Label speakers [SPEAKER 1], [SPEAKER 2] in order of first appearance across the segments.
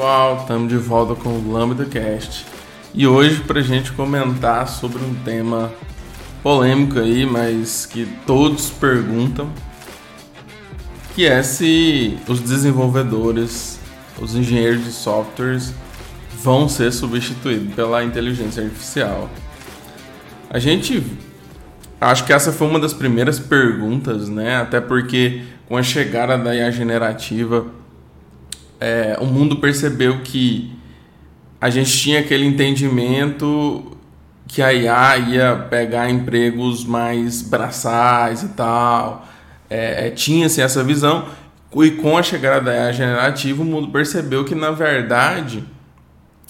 [SPEAKER 1] pessoal, estamos de volta com o Lambda Cast e hoje para a gente comentar sobre um tema polêmico aí, mas que todos perguntam, que é se os desenvolvedores, os engenheiros de softwares vão ser substituídos pela inteligência artificial. A gente acho que essa foi uma das primeiras perguntas, né? Até porque com a chegada da IA generativa, é, o mundo percebeu que a gente tinha aquele entendimento que a IA ia pegar empregos mais braçais e tal. É, é Tinha-se essa visão. E com a chegada da IA generativa, o mundo percebeu que, na verdade,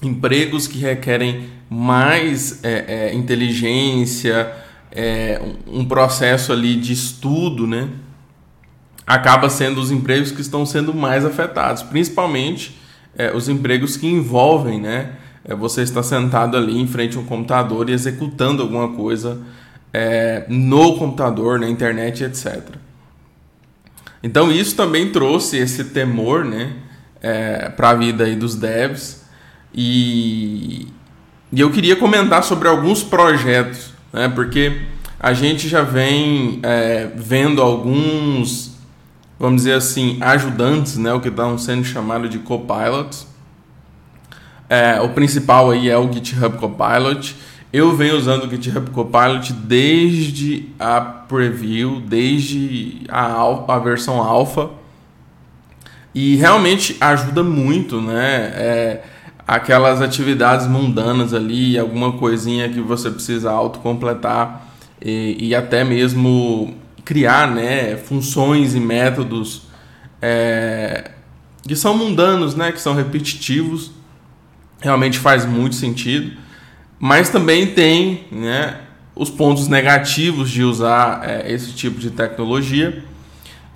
[SPEAKER 1] empregos que requerem mais é, é, inteligência, é, um processo ali de estudo, né? Acaba sendo os empregos que estão sendo mais afetados, principalmente é, os empregos que envolvem, né? É, você está sentado ali em frente a um computador e executando alguma coisa é, no computador, na internet, etc. Então isso também trouxe esse temor, né? É, para a vida aí dos devs e, e eu queria comentar sobre alguns projetos, né? Porque a gente já vem é, vendo alguns vamos dizer assim, ajudantes, né, o que estão sendo chamado de copilots. É, o principal aí é o GitHub Copilot. Eu venho usando o GitHub Copilot desde a preview, desde a, a versão alpha. E realmente ajuda muito, né? É, aquelas atividades mundanas ali, alguma coisinha que você precisa autocompletar e, e até mesmo criar né, funções e métodos é, que são mundanos, né, que são repetitivos, realmente faz muito sentido, mas também tem né, os pontos negativos de usar é, esse tipo de tecnologia.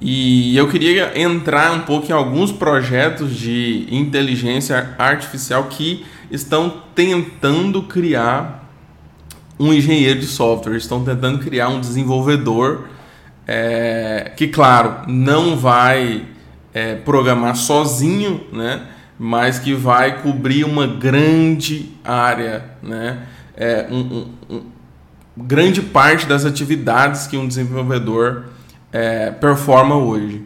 [SPEAKER 1] E eu queria entrar um pouco em alguns projetos de inteligência artificial que estão tentando criar um engenheiro de software, estão tentando criar um desenvolvedor é, que, claro, não vai é, programar sozinho, né? mas que vai cobrir uma grande área, né? É, um, um, um, grande parte das atividades que um desenvolvedor é, performa hoje.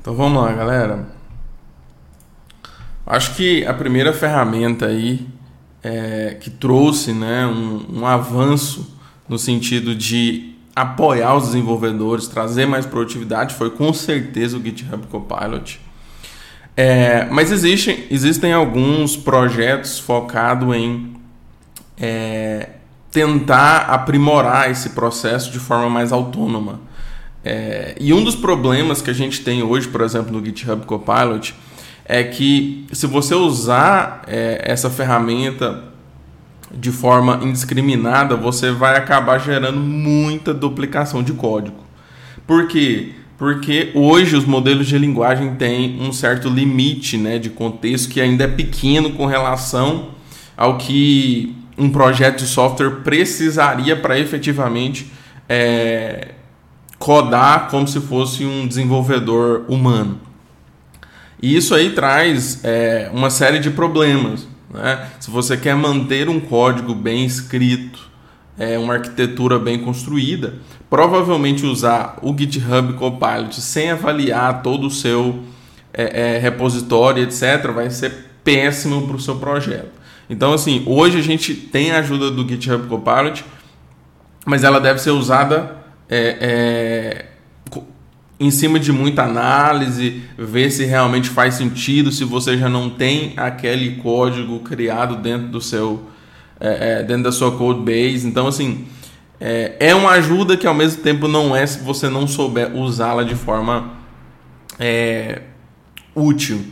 [SPEAKER 1] Então vamos lá, galera. Acho que a primeira ferramenta aí é, que trouxe né, um, um avanço no sentido de apoiar os desenvolvedores, trazer mais produtividade, foi com certeza o GitHub Copilot. É, mas existem, existem alguns projetos focados em é, tentar aprimorar esse processo de forma mais autônoma. É, e um dos problemas que a gente tem hoje, por exemplo, no GitHub Copilot, é que se você usar é, essa ferramenta de forma indiscriminada, você vai acabar gerando muita duplicação de código. Por quê? Porque hoje os modelos de linguagem têm um certo limite né, de contexto que ainda é pequeno com relação ao que um projeto de software precisaria para efetivamente é, codar como se fosse um desenvolvedor humano. E isso aí traz é, uma série de problemas. Né? Se você quer manter um código bem escrito, é, uma arquitetura bem construída, provavelmente usar o GitHub Copilot sem avaliar todo o seu é, é, repositório, etc., vai ser péssimo para o seu projeto. Então, assim, hoje a gente tem a ajuda do GitHub Copilot, mas ela deve ser usada é, é em cima de muita análise, ver se realmente faz sentido, se você já não tem aquele código criado dentro do seu é, é, dentro da sua code base. Então, assim, é, é, uma ajuda que ao mesmo tempo não é se você não souber usá-la de forma é, útil.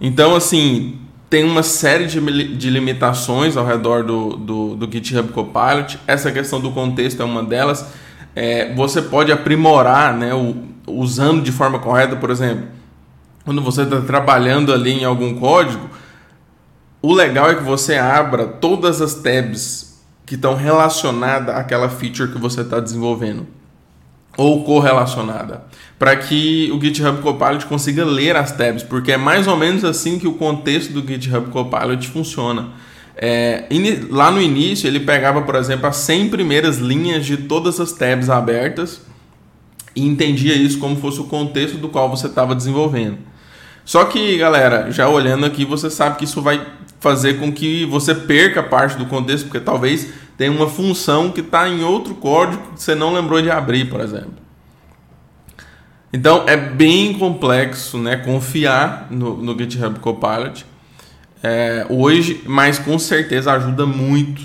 [SPEAKER 1] Então, assim, tem uma série de, de limitações ao redor do, do, do GitHub Copilot. Essa questão do contexto é uma delas. É, você pode aprimorar né, o, usando de forma correta, por exemplo, quando você está trabalhando ali em algum código, o legal é que você abra todas as tabs que estão relacionadas àquela feature que você está desenvolvendo. ou correlacionada, para que o GitHub Copilot consiga ler as tabs, porque é mais ou menos assim que o contexto do GitHub Copilot funciona. É, lá no início ele pegava, por exemplo, as 100 primeiras linhas de todas as tabs abertas e entendia isso como fosse o contexto do qual você estava desenvolvendo. Só que, galera, já olhando aqui, você sabe que isso vai fazer com que você perca parte do contexto, porque talvez tenha uma função que está em outro código que você não lembrou de abrir, por exemplo. Então é bem complexo né, confiar no, no GitHub Copilot é, hoje, mas com certeza ajuda muito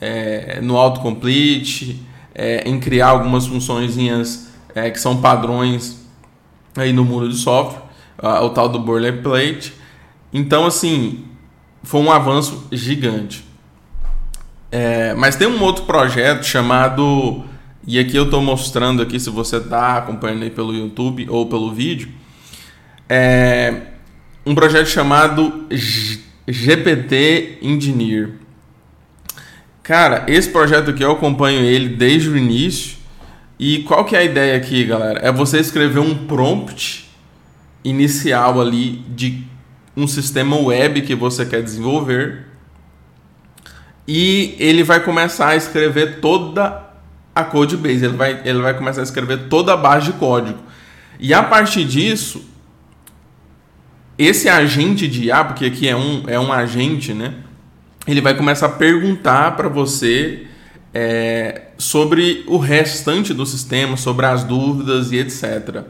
[SPEAKER 1] é, no autocomplete, é, em criar algumas funções é, que são padrões aí no mundo de software, o tal do boilerplate. Então, assim, foi um avanço gigante. É, mas tem um outro projeto chamado, e aqui eu estou mostrando aqui se você está acompanhando aí pelo YouTube ou pelo vídeo, é um projeto chamado GPT Engineer. Cara, esse projeto aqui eu acompanho ele desde o início. E qual que é a ideia aqui, galera? É você escrever um prompt inicial ali de um sistema web que você quer desenvolver. E ele vai começar a escrever toda a code base, ele vai, ele vai começar a escrever toda a base de código. E a partir disso, esse agente de IA, porque aqui é um, é um agente, né? Ele vai começar a perguntar para você é, sobre o restante do sistema, sobre as dúvidas e etc.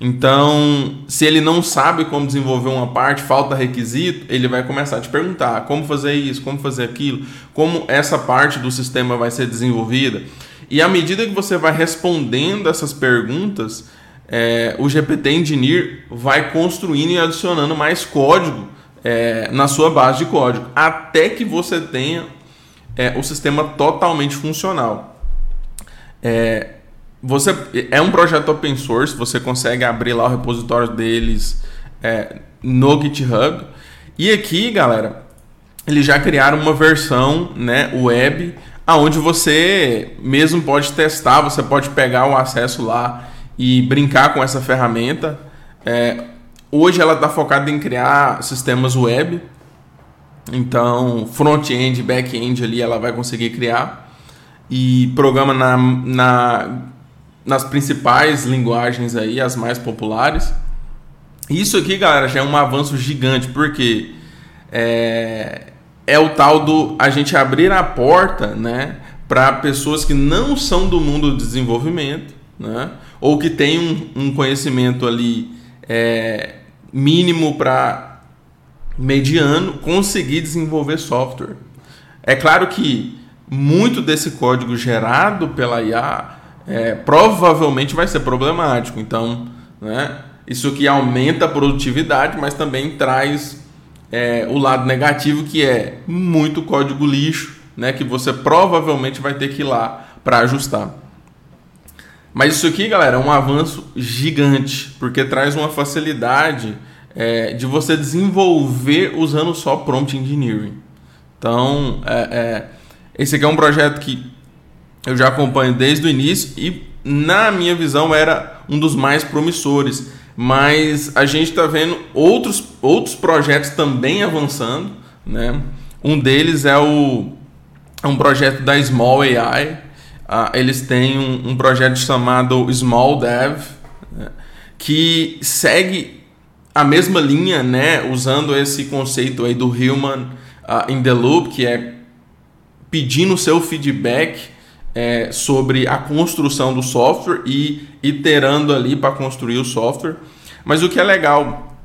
[SPEAKER 1] Então, se ele não sabe como desenvolver uma parte, falta requisito, ele vai começar a te perguntar como fazer isso, como fazer aquilo, como essa parte do sistema vai ser desenvolvida. E à medida que você vai respondendo essas perguntas, é, o GPT Engineer vai construindo e adicionando mais código é, na sua base de código, até que você tenha é, o sistema totalmente funcional. É, você é um projeto open source, você consegue abrir lá o repositório deles é, no GitHub. E aqui, galera, eles já criaram uma versão né, web aonde você mesmo pode testar, você pode pegar o acesso lá e brincar com essa ferramenta. É, hoje ela está focada em criar sistemas web, então front-end, back-end ali ela vai conseguir criar e programa na, na, nas principais linguagens aí, as mais populares. Isso aqui, galera, já é um avanço gigante, porque é, é o tal do a gente abrir a porta, né, para pessoas que não são do mundo do desenvolvimento, né, ou que tem um, um conhecimento ali é, mínimo para mediano conseguir desenvolver software. É claro que muito desse código gerado pela IA é, provavelmente vai ser problemático. Então, né, isso que aumenta a produtividade, mas também traz é, o lado negativo que é muito código lixo, né, que você provavelmente vai ter que ir lá para ajustar. Mas isso aqui, galera, é um avanço gigante, porque traz uma facilidade é, de você desenvolver usando só prompt engineering. Então, é, é, esse aqui é um projeto que eu já acompanho desde o início e, na minha visão, era um dos mais promissores. Mas a gente está vendo outros, outros projetos também avançando. Né? Um deles é, o, é um projeto da Small AI, uh, eles têm um, um, projeto chamado Small Dev, né, que segue a mesma linha, né, usando esse conceito aí do Human uh, in the Loop, que é pedindo seu feedback é, sobre a construção do software e iterando ali para construir o software. Mas o que é legal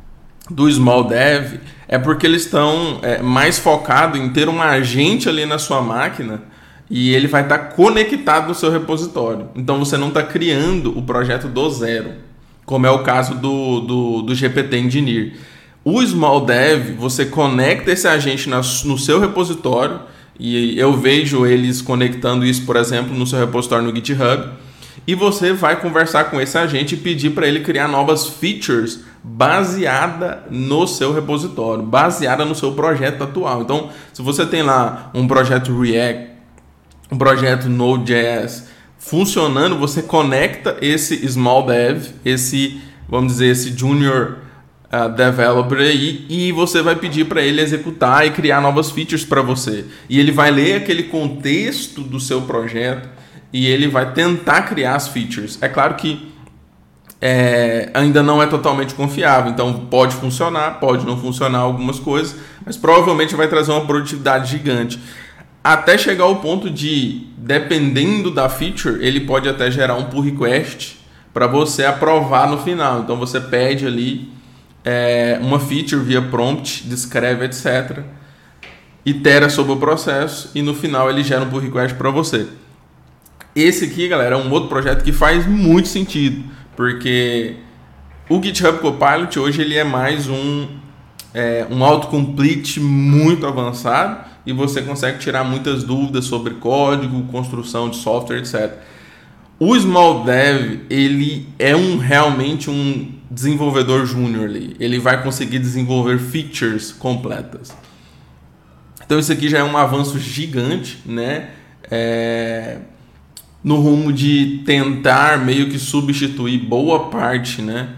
[SPEAKER 1] do Small Dev é porque eles estão é, mais focados em ter um agente ali na sua máquina e ele vai estar tá conectado no seu repositório. Então você não está criando o projeto do zero, como é o caso do, do, do GPT Engineer. O Small Dev, você conecta esse agente na, no seu repositório, e eu vejo eles conectando isso, por exemplo, no seu repositório no GitHub, e você vai conversar com esse agente e pedir para ele criar novas features baseada no seu repositório, baseada no seu projeto atual. Então, se você tem lá um projeto React um projeto Node.js funcionando, você conecta esse small dev, esse, vamos dizer, esse junior uh, developer aí, e você vai pedir para ele executar e criar novas features para você. E ele vai ler aquele contexto do seu projeto e ele vai tentar criar as features. É claro que é, ainda não é totalmente confiável. Então pode funcionar, pode não funcionar algumas coisas, mas provavelmente vai trazer uma produtividade gigante. Até chegar ao ponto de, dependendo da feature, ele pode até gerar um pull request para você aprovar no final. Então você pede ali é, uma feature via prompt, descreve, etc. Itera sobre o processo e no final ele gera um pull request para você. Esse aqui, galera, é um outro projeto que faz muito sentido porque o GitHub Copilot hoje ele é mais um, é, um autocomplete muito avançado e você consegue tirar muitas dúvidas sobre código, construção de software, etc. O Small Dev ele é um realmente um desenvolvedor júnior ali. Ele vai conseguir desenvolver features completas. Então isso aqui já é um avanço gigante, né? É, no rumo de tentar meio que substituir boa parte né,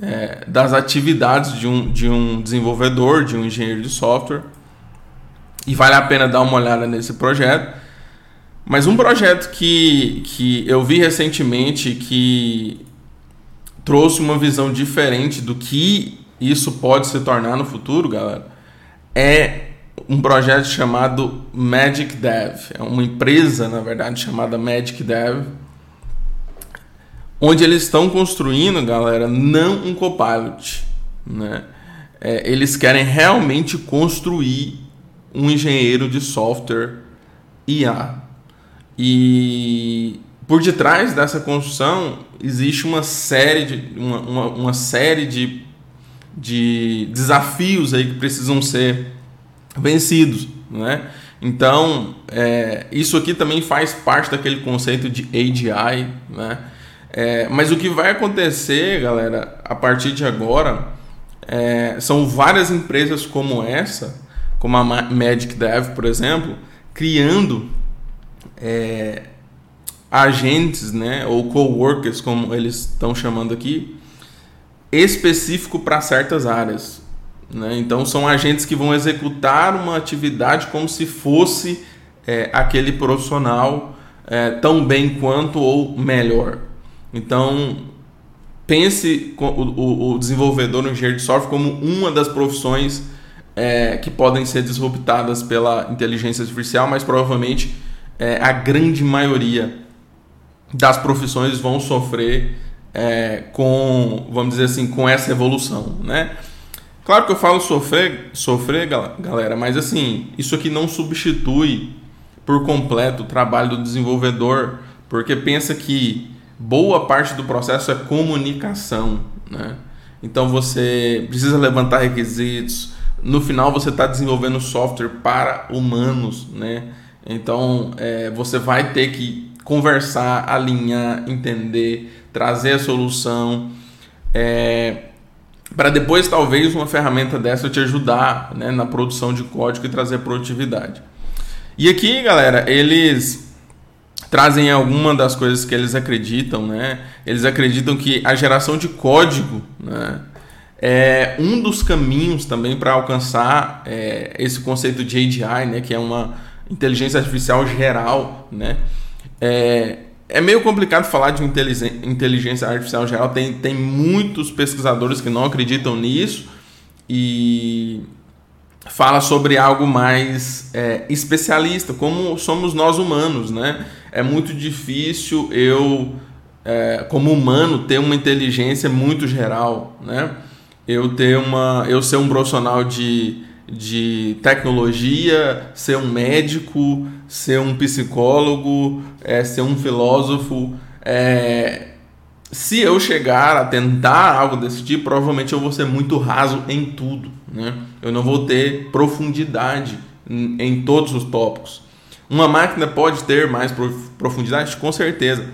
[SPEAKER 1] é, das atividades de um, de um desenvolvedor, de um engenheiro de software. E vale a pena dar uma olhada nesse projeto. Mas um projeto que, que eu vi recentemente que trouxe uma visão diferente do que isso pode se tornar no futuro, galera, é um projeto chamado Magic Dev. É uma empresa, na verdade, chamada Magic Dev, onde eles estão construindo, galera, não um copilot, né? É, eles querem realmente construir um engenheiro de software IA. E por detrás dessa construção existe uma série de, uma, uma, uma série de, de desafios aí que precisam ser vencidos, né? Então, é, isso aqui também faz parte daquele conceito de AGI, né? É, mas o que vai acontecer, galera, a partir de agora, é, são várias empresas como essa, como a Magic Dev, por exemplo, criando é, agentes, né, ou coworkers, como eles estão chamando aqui, específico para certas áreas. Né? Então, são agentes que vão executar uma atividade como se fosse é, aquele profissional é, tão bem quanto ou melhor. Então, pense o, o, o desenvolvedor, o engenheiro de software, como uma das profissões é, que podem ser disruptadas pela inteligência artificial, mas provavelmente é, a grande maioria das profissões vão sofrer é, com, vamos dizer assim, com essa evolução, né? Claro que eu falo sofrer, sofrer, galera, mas assim, isso aqui não substitui por completo o trabalho do desenvolvedor, porque pensa que boa parte do processo é comunicação, né? Então você precisa levantar requisitos. No final você está desenvolvendo software para humanos, né? Então é, você vai ter que conversar, alinhar, entender, trazer a solução. É, para depois talvez uma ferramenta dessa te ajudar né, na produção de código e trazer produtividade. E aqui, galera, eles trazem alguma das coisas que eles acreditam, né? Eles acreditam que a geração de código, né, é um dos caminhos também para alcançar é, esse conceito de AGI, né, que é uma inteligência artificial geral, né? É, é meio complicado falar de inteligência artificial geral. Tem, tem muitos pesquisadores que não acreditam nisso e fala sobre algo mais é, especialista, como somos nós humanos, né? É muito difícil eu, é, como humano, ter uma inteligência muito geral, né? Eu ter uma, eu ser um profissional de de tecnologia, ser um médico, ser um psicólogo, é, ser um filósofo. É, se eu chegar a tentar algo desse tipo, provavelmente eu vou ser muito raso em tudo. Né? Eu não vou ter profundidade em, em todos os tópicos. Uma máquina pode ter mais profundidade, com certeza,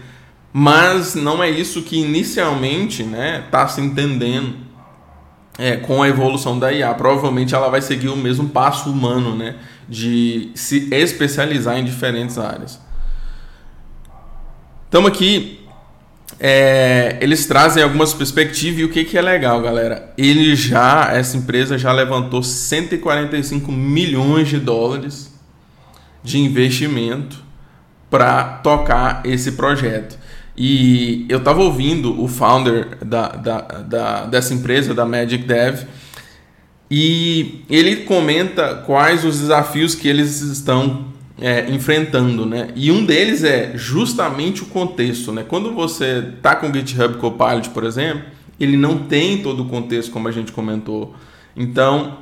[SPEAKER 1] mas não é isso que inicialmente está né, tá se entendendo é, com a evolução da IA. Provavelmente ela vai seguir o mesmo passo humano, né? De se especializar em diferentes áreas. Estamos aqui é, eles trazem algumas perspectivas e o que, que é legal, galera. Ele já, essa empresa já levantou 145 milhões de dólares de investimento para tocar esse projeto. E eu estava ouvindo o founder da, da, da, dessa empresa, da Magic Dev, e ele comenta quais os desafios que eles estão é, enfrentando, né? E um deles é justamente o contexto, né? Quando você tá com o GitHub Copilot, por exemplo, ele não tem todo o contexto como a gente comentou. Então,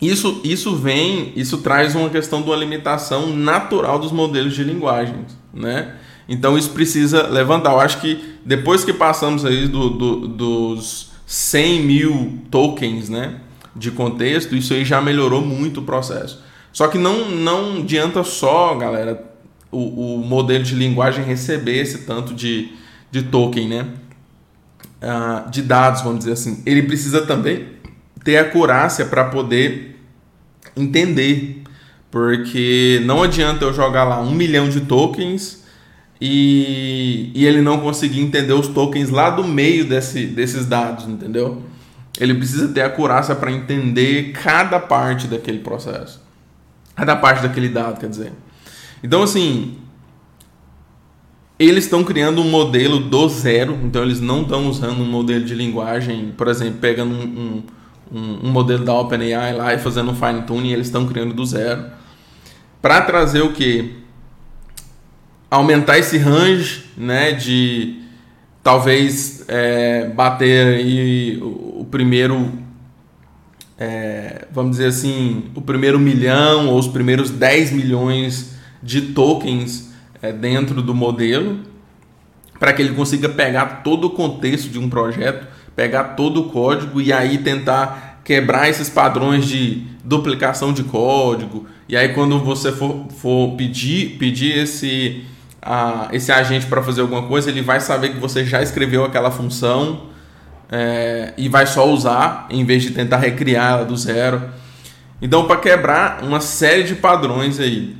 [SPEAKER 1] isso, isso vem, isso traz uma questão de uma limitação natural dos modelos de linguagens, né? Então isso precisa levantar. Eu acho que depois que passamos aí do, do, dos 100 mil tokens, né, de contexto, isso aí já melhorou muito o processo. Só que não, não adianta só, galera, o, o modelo de linguagem receber esse tanto de, de token, né? Uh, de dados, vamos dizer assim. Ele precisa também ter acurácia para poder entender. Porque não adianta eu jogar lá um milhão de tokens e, e ele não conseguir entender os tokens lá do meio desse, desses dados, entendeu? Ele precisa ter acurácia para entender cada parte daquele processo. Cada parte daquele dado, quer dizer. Então, assim, eles estão criando um modelo do zero, então eles não estão usando um modelo de linguagem, por exemplo, pegando um, um, um modelo da OpenAI lá e fazendo um fine tuning, eles estão criando do zero. Para trazer o que? Aumentar esse range né, de talvez é, bater aí o, o primeiro é, vamos dizer assim, o primeiro milhão ou os primeiros 10 milhões de tokens é, dentro do modelo, para que ele consiga pegar todo o contexto de um projeto, pegar todo o código e aí tentar quebrar esses padrões de duplicação de código. E aí quando você for, for pedir, pedir esse, a, esse agente para fazer alguma coisa, ele vai saber que você já escreveu aquela função é, e vai só usar em vez de tentar recriar ela do zero. Então, para quebrar uma série de padrões aí.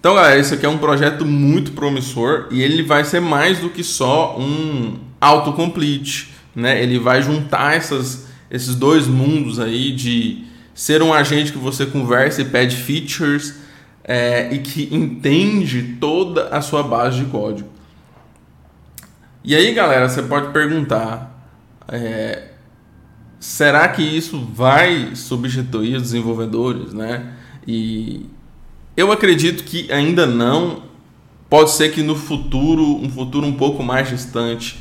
[SPEAKER 1] Então, galera, esse aqui é um projeto muito promissor e ele vai ser mais do que só um autocomplete, né? Ele vai juntar essas, esses dois mundos aí de ser um agente que você conversa e pede features é, e que entende toda a sua base de código. E aí, galera, você pode perguntar: é, será que isso vai substituir os desenvolvedores, né? E eu acredito que ainda não. Pode ser que no futuro, um futuro um pouco mais distante,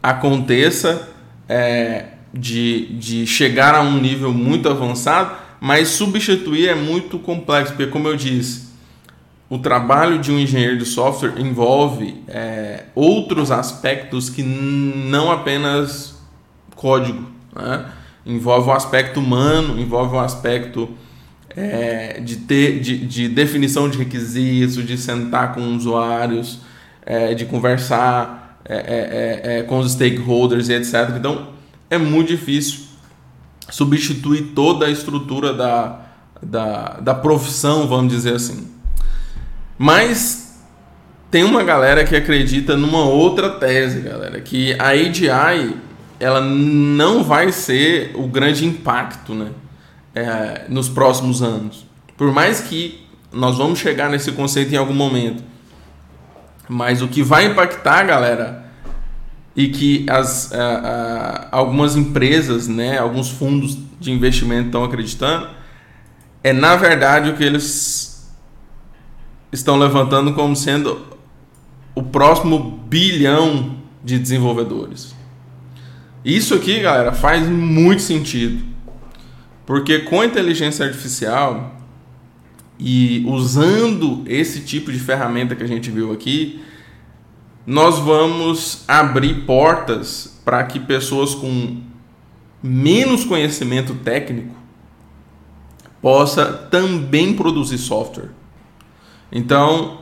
[SPEAKER 1] aconteça é, de, de chegar a um nível muito avançado, mas substituir é muito complexo, porque como eu disse, o trabalho de um engenheiro de software envolve é, outros aspectos que não apenas código. Né? Envolve o aspecto humano, envolve o aspecto é, de, ter, de, de, definição de requisitos, de sentar com usuários, é, de conversar é, é, é, com os stakeholders e etc. Então é muito difícil substituir toda a estrutura da, da, da profissão, vamos dizer assim. Mas tem uma galera que acredita numa outra tese, galera, que a AGI ela não vai ser o grande impacto, né, é, nos próximos anos. Por mais que nós vamos chegar nesse conceito em algum momento, mas o que vai impactar, galera, e que as, algumas empresas, né, alguns fundos de investimento estão acreditando, é na verdade o que eles estão levantando como sendo o próximo bilhão de desenvolvedores. Isso aqui, galera, faz muito sentido. Porque com a inteligência artificial e usando esse tipo de ferramenta que a gente viu aqui, nós vamos abrir portas para que pessoas com menos conhecimento técnico possa também produzir software. Então,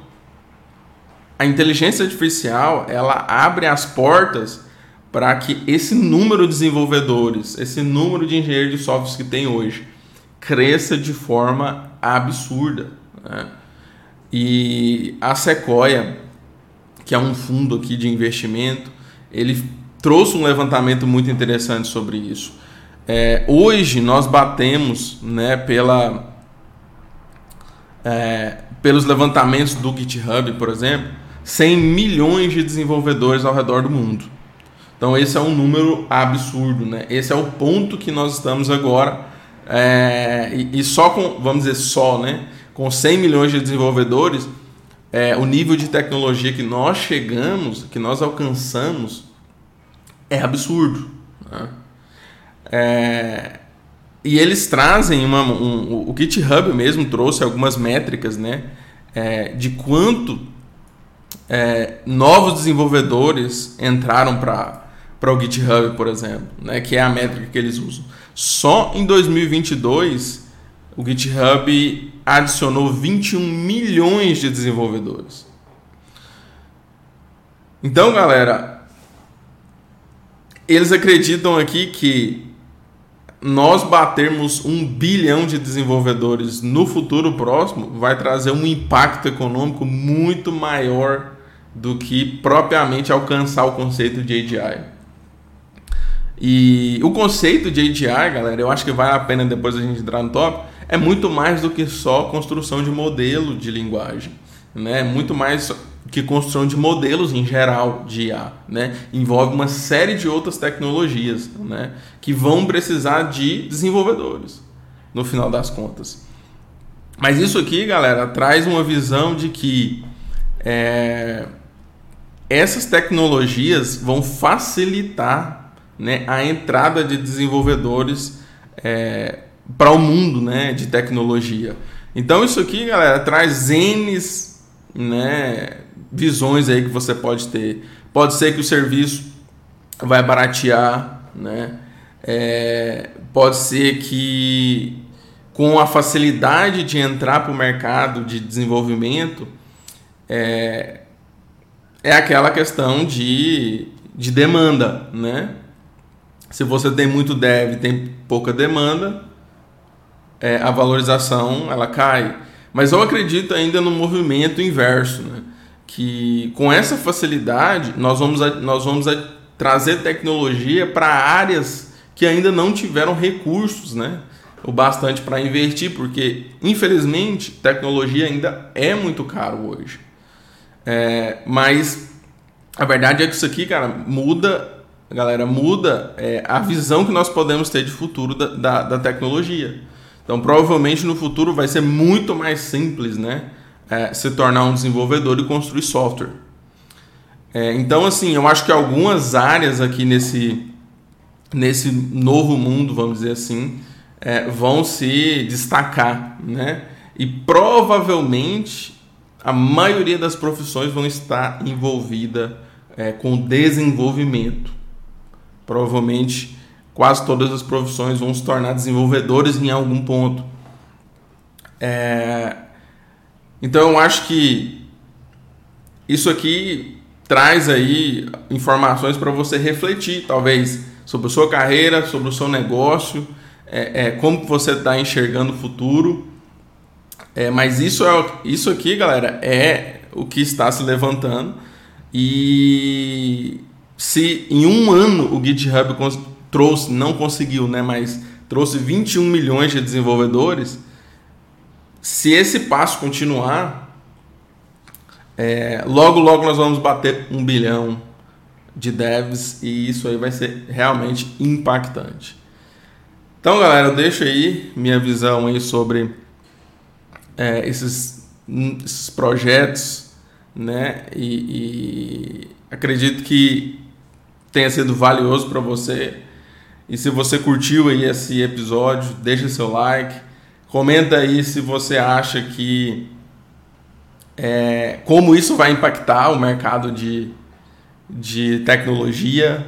[SPEAKER 1] a inteligência artificial, ela abre as portas para que esse número de desenvolvedores, esse número de engenheiros de softwares que tem hoje, cresça de forma absurda. Né? E a Sequoia, que é um fundo aqui de investimento, ele trouxe um levantamento muito interessante sobre isso. É, hoje nós batemos né, pela, é, pelos levantamentos do GitHub, por exemplo, 100 milhões de desenvolvedores ao redor do mundo. Então esse é um número absurdo, né? Esse é o ponto que nós estamos agora é, e, e, só com, vamos dizer só, né? Com 100 milhões de desenvolvedores, é, o nível de tecnologia que nós chegamos, que nós alcançamos, é absurdo. Né? É, e eles trazem uma, um, o GitHub mesmo trouxe algumas métricas, né, é, de quanto é, novos desenvolvedores entraram para para o GitHub, por exemplo, né, que é a métrica que eles usam. Só em 2022 o GitHub adicionou 21 milhões de desenvolvedores. Então, galera, eles acreditam aqui que nós batermos um bilhão de desenvolvedores no futuro próximo vai trazer um impacto econômico muito maior do que propriamente alcançar o conceito de AGI. E o conceito de AGI, galera, eu acho que vale a pena depois a gente entrar no top, é muito mais do que só construção de modelo de linguagem, né? Muito mais que construção de modelos em geral de IA, né? Envolve uma série de outras tecnologias, né? Que vão precisar de desenvolvedores, no final das contas. Mas isso aqui, galera, traz uma visão de que é, essas tecnologias vão facilitar né, a entrada de desenvolvedores é, para o mundo né, de tecnologia. Então isso aqui, galera, traz N né, visões aí que você pode ter. Pode ser que o serviço vai baratear, né? É, pode ser que com a facilidade de entrar para o mercado de desenvolvimento é, é aquela questão de, de demanda, né? Se você tem muito dev, tem pouca demanda, é, a valorização ela cai. Mas eu acredito ainda no movimento inverso, né? que com essa facilidade nós vamos, a, nós vamos a trazer tecnologia para áreas que ainda não tiveram recursos, né? O bastante para investir, porque infelizmente tecnologia ainda é muito caro hoje. É, mas a verdade é que isso aqui, cara, muda, galera, muda é, a visão que nós podemos ter de futuro da, da, da tecnologia. Então, provavelmente no futuro vai ser muito mais simples, né? É, se tornar um desenvolvedor e construir software. É, então, assim, eu acho que algumas áreas aqui nesse, nesse novo mundo, vamos dizer assim, é, vão se destacar, né? E provavelmente a maioria das profissões vão estar envolvida é, com desenvolvimento. Provavelmente quase todas as profissões vão se tornar desenvolvedores em algum ponto. É... Então eu acho que isso aqui traz aí informações para você refletir, talvez, sobre a sua carreira, sobre o seu negócio, é, é como você está enxergando o futuro. É, mas isso, é, isso aqui, galera, é o que está se levantando. E se em um ano o GitHub trouxe, não conseguiu, né, mas trouxe 21 milhões de desenvolvedores, se esse passo continuar, é, logo logo nós vamos bater um bilhão de devs e isso aí vai ser realmente impactante. Então, galera, eu deixo aí minha visão aí sobre é, esses, esses projetos, né? E, e acredito que tenha sido valioso para você. E se você curtiu aí esse episódio, deixa seu like, comenta aí se você acha que é, como isso vai impactar o mercado de, de tecnologia,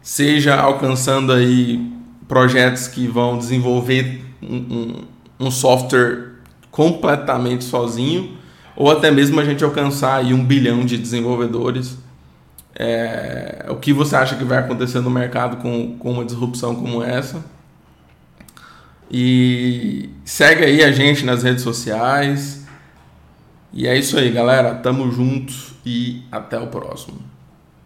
[SPEAKER 1] seja alcançando aí projetos que vão desenvolver um, um, um software completamente sozinho, ou até mesmo a gente alcançar aí um bilhão de desenvolvedores é, o que você acha que vai acontecer no mercado com, com uma disrupção como essa? E segue aí a gente nas redes sociais. E é isso aí, galera. Tamo junto e até o próximo.